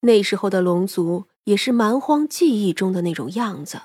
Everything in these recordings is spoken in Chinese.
那时候的龙族也是蛮荒记忆中的那种样子，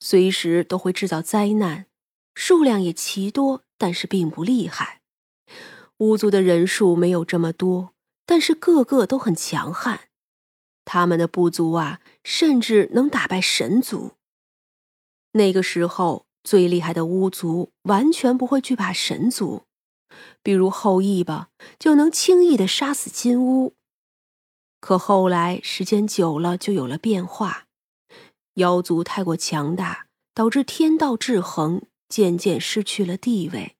随时都会制造灾难，数量也奇多，但是并不厉害。巫族的人数没有这么多，但是个个都很强悍。他们的部族啊，甚至能打败神族。那个时候，最厉害的巫族完全不会惧怕神族，比如后羿吧，就能轻易的杀死金乌。可后来时间久了，就有了变化，妖族太过强大，导致天道制衡渐渐失去了地位。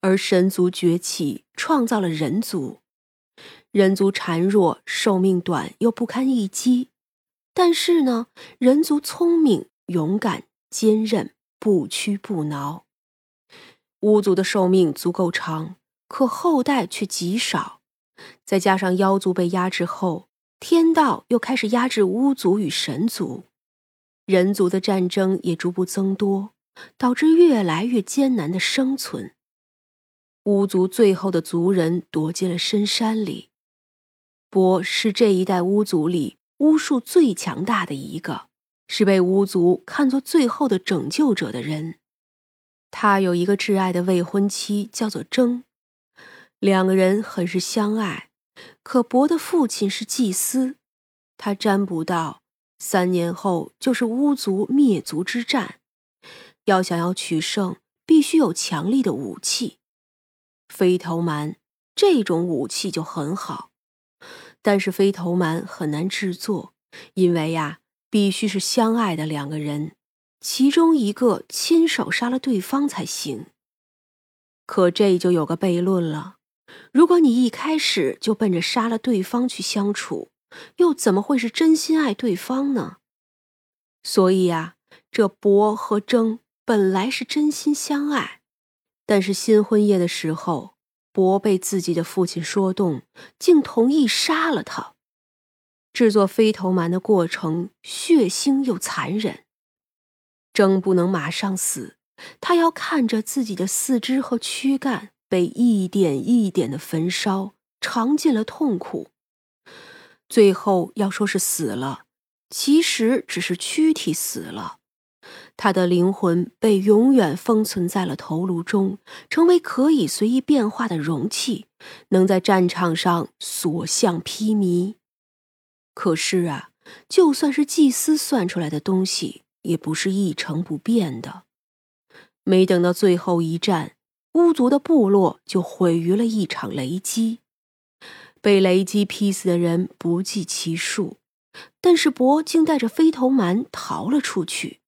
而神族崛起，创造了人族。人族孱弱，寿命短，又不堪一击。但是呢，人族聪明、勇敢、坚韧，不屈不挠。巫族的寿命足够长，可后代却极少。再加上妖族被压制后，天道又开始压制巫族与神族，人族的战争也逐步增多，导致越来越艰难的生存。巫族最后的族人躲进了深山里。波是这一代巫族里巫术最强大的一个，是被巫族看作最后的拯救者的人。他有一个挚爱的未婚妻，叫做征。两个人很是相爱。可伯的父亲是祭司，他占卜到三年后就是巫族灭族之战，要想要取胜，必须有强力的武器。飞头蛮这种武器就很好，但是飞头蛮很难制作，因为呀，必须是相爱的两个人，其中一个亲手杀了对方才行。可这就有个悖论了：如果你一开始就奔着杀了对方去相处，又怎么会是真心爱对方呢？所以呀，这博和征本来是真心相爱。但是新婚夜的时候，博被自己的父亲说动，竟同意杀了他。制作飞头蛮的过程血腥又残忍。征不能马上死，他要看着自己的四肢和躯干被一点一点的焚烧，尝尽了痛苦。最后要说是死了，其实只是躯体死了。他的灵魂被永远封存在了头颅中，成为可以随意变化的容器，能在战场上所向披靡。可是啊，就算是祭司算出来的东西，也不是一成不变的。没等到最后一战，巫族的部落就毁于了一场雷击，被雷击劈死的人不计其数，但是伯竟带着飞头蛮逃了出去。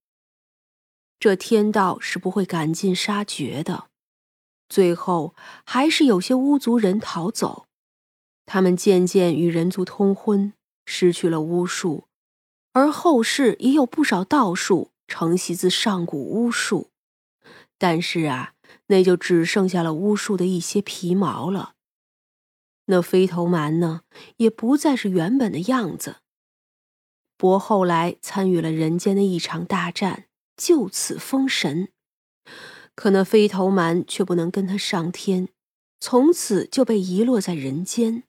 这天道是不会赶尽杀绝的，最后还是有些巫族人逃走，他们渐渐与人族通婚，失去了巫术，而后世也有不少道术承袭自上古巫术，但是啊，那就只剩下了巫术的一些皮毛了。那飞头蛮呢，也不再是原本的样子。伯后来参与了人间的一场大战。就此封神，可那飞头蛮却不能跟他上天，从此就被遗落在人间。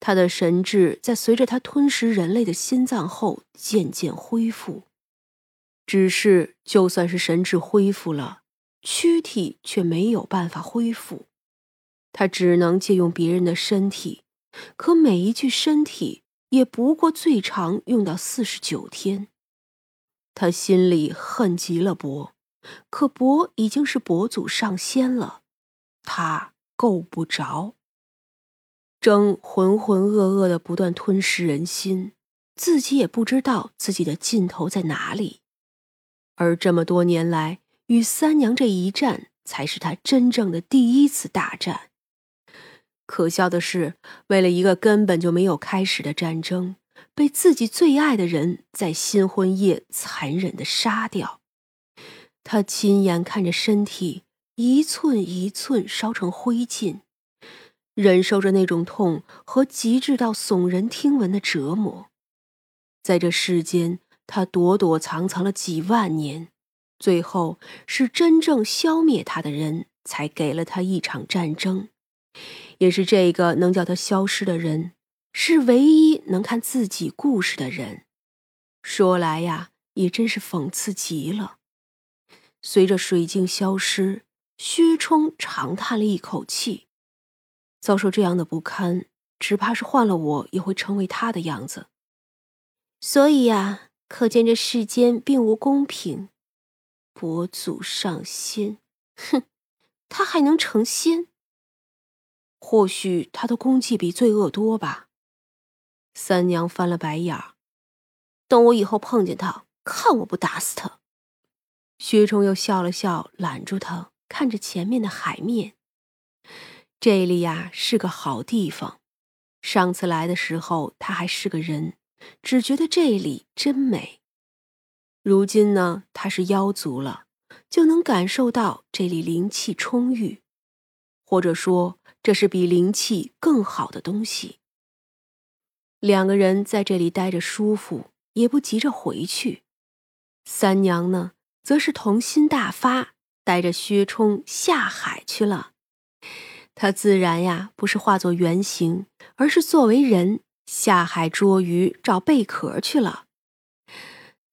他的神智在随着他吞食人类的心脏后渐渐恢复，只是就算是神智恢复了，躯体却没有办法恢复。他只能借用别人的身体，可每一具身体也不过最长用到四十九天。他心里恨极了伯，可伯已经是伯祖上仙了，他够不着。争浑浑噩噩的不断吞噬人心，自己也不知道自己的尽头在哪里。而这么多年来，与三娘这一战，才是他真正的第一次大战。可笑的是，为了一个根本就没有开始的战争。被自己最爱的人在新婚夜残忍的杀掉，他亲眼看着身体一寸一寸烧成灰烬，忍受着那种痛和极致到耸人听闻的折磨，在这世间，他躲躲藏藏了几万年，最后是真正消灭他的人才给了他一场战争，也是这个能叫他消失的人。是唯一能看自己故事的人。说来呀，也真是讽刺极了。随着水镜消失，薛冲长叹了一口气。遭受这样的不堪，只怕是换了我也会成为他的样子。所以呀，可见这世间并无公平。佛祖上仙，哼，他还能成仙？或许他的功绩比罪恶多吧。三娘翻了白眼儿，等我以后碰见他，看我不打死他。薛冲又笑了笑，揽住他，看着前面的海面。这里呀是个好地方。上次来的时候，他还是个人，只觉得这里真美。如今呢，他是妖族了，就能感受到这里灵气充裕，或者说这是比灵气更好的东西。两个人在这里待着舒服，也不急着回去。三娘呢，则是童心大发，带着薛冲下海去了。她自然呀，不是化作原形，而是作为人下海捉鱼、找贝壳去了。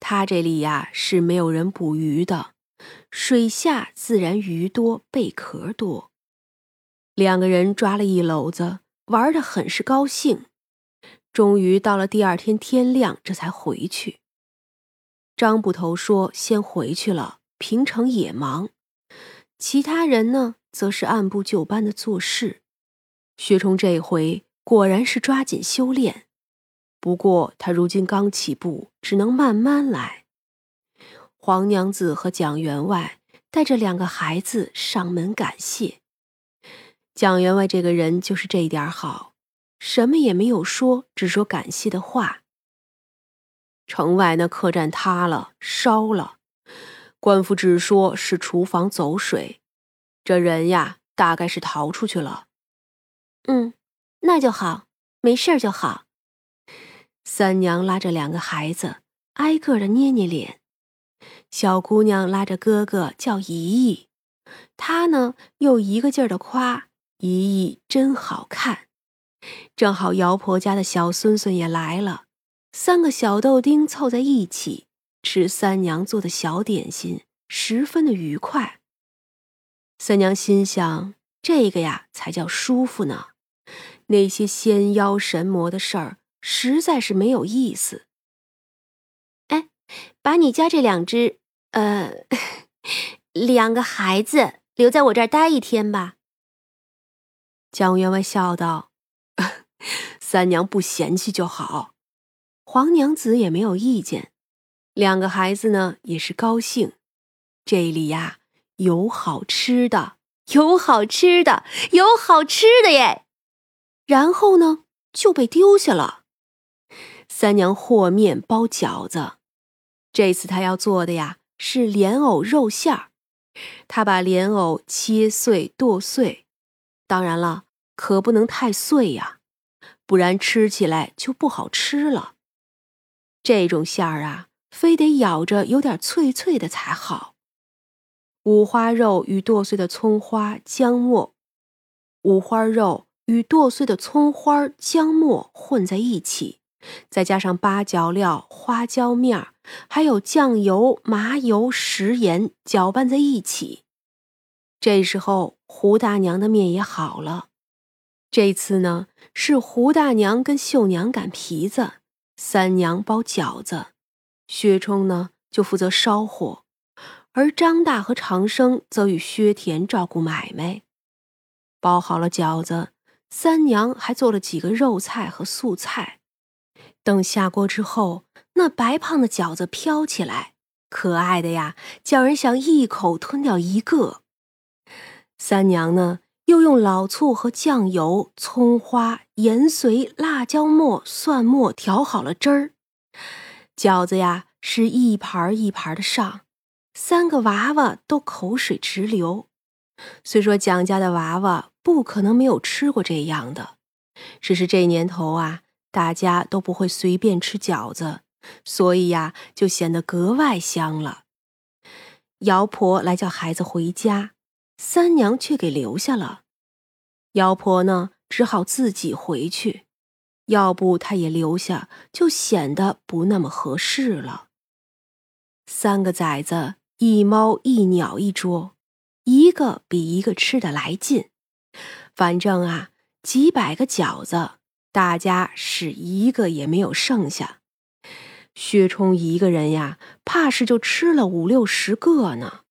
他这里呀是没有人捕鱼的，水下自然鱼多贝壳多。两个人抓了一篓子，玩的很是高兴。终于到了第二天天亮，这才回去。张捕头说：“先回去了，平城也忙。”其他人呢，则是按部就班的做事。薛冲这回果然是抓紧修炼。不过他如今刚起步，只能慢慢来。黄娘子和蒋员外带着两个孩子上门感谢。蒋员外这个人就是这一点好，什么也没有说，只说感谢的话。城外那客栈塌了，烧了，官府只说是厨房走水，这人呀，大概是逃出去了。嗯，那就好，没事就好。三娘拉着两个孩子，挨个的捏捏脸。小姑娘拉着哥哥叫姨姨，她呢又一个劲儿的夸姨姨真好看。正好姚婆家的小孙孙也来了，三个小豆丁凑在一起吃三娘做的小点心，十分的愉快。三娘心想：这个呀才叫舒服呢，那些仙妖神魔的事儿。实在是没有意思。哎，把你家这两只，呃，两个孩子留在我这儿待一天吧。蒋员外笑道：“ 三娘不嫌弃就好。”黄娘子也没有意见，两个孩子呢也是高兴。这里呀有好吃的，有好吃的，有好吃的耶。然后呢就被丢下了。三娘和面包饺子，这次她要做的呀是莲藕肉馅儿。她把莲藕切碎剁碎，当然了，可不能太碎呀，不然吃起来就不好吃了。这种馅儿啊，非得咬着有点脆脆的才好。五花肉与剁碎的葱花、姜末，五花肉与剁碎的葱花、姜末混在一起。再加上八角料、花椒面还有酱油、麻油、食盐，搅拌在一起。这时候，胡大娘的面也好了。这次呢，是胡大娘跟秀娘擀皮子，三娘包饺子，薛冲呢就负责烧火，而张大和长生则与薛田照顾买卖。包好了饺子，三娘还做了几个肉菜和素菜。等下锅之后，那白胖的饺子飘起来，可爱的呀，叫人想一口吞掉一个。三娘呢，又用老醋和酱油、葱花、盐随、辣椒末、蒜末调好了汁儿。饺子呀，是一盘一盘的上，三个娃娃都口水直流。虽说蒋家的娃娃不可能没有吃过这样的，只是这年头啊。大家都不会随便吃饺子，所以呀，就显得格外香了。姚婆来叫孩子回家，三娘却给留下了。姚婆呢，只好自己回去。要不她也留下，就显得不那么合适了。三个崽子，一猫一鸟一桌，一个比一个吃的来劲。反正啊，几百个饺子，大家是一个也没有剩下。薛冲一个人呀，怕是就吃了五六十个呢。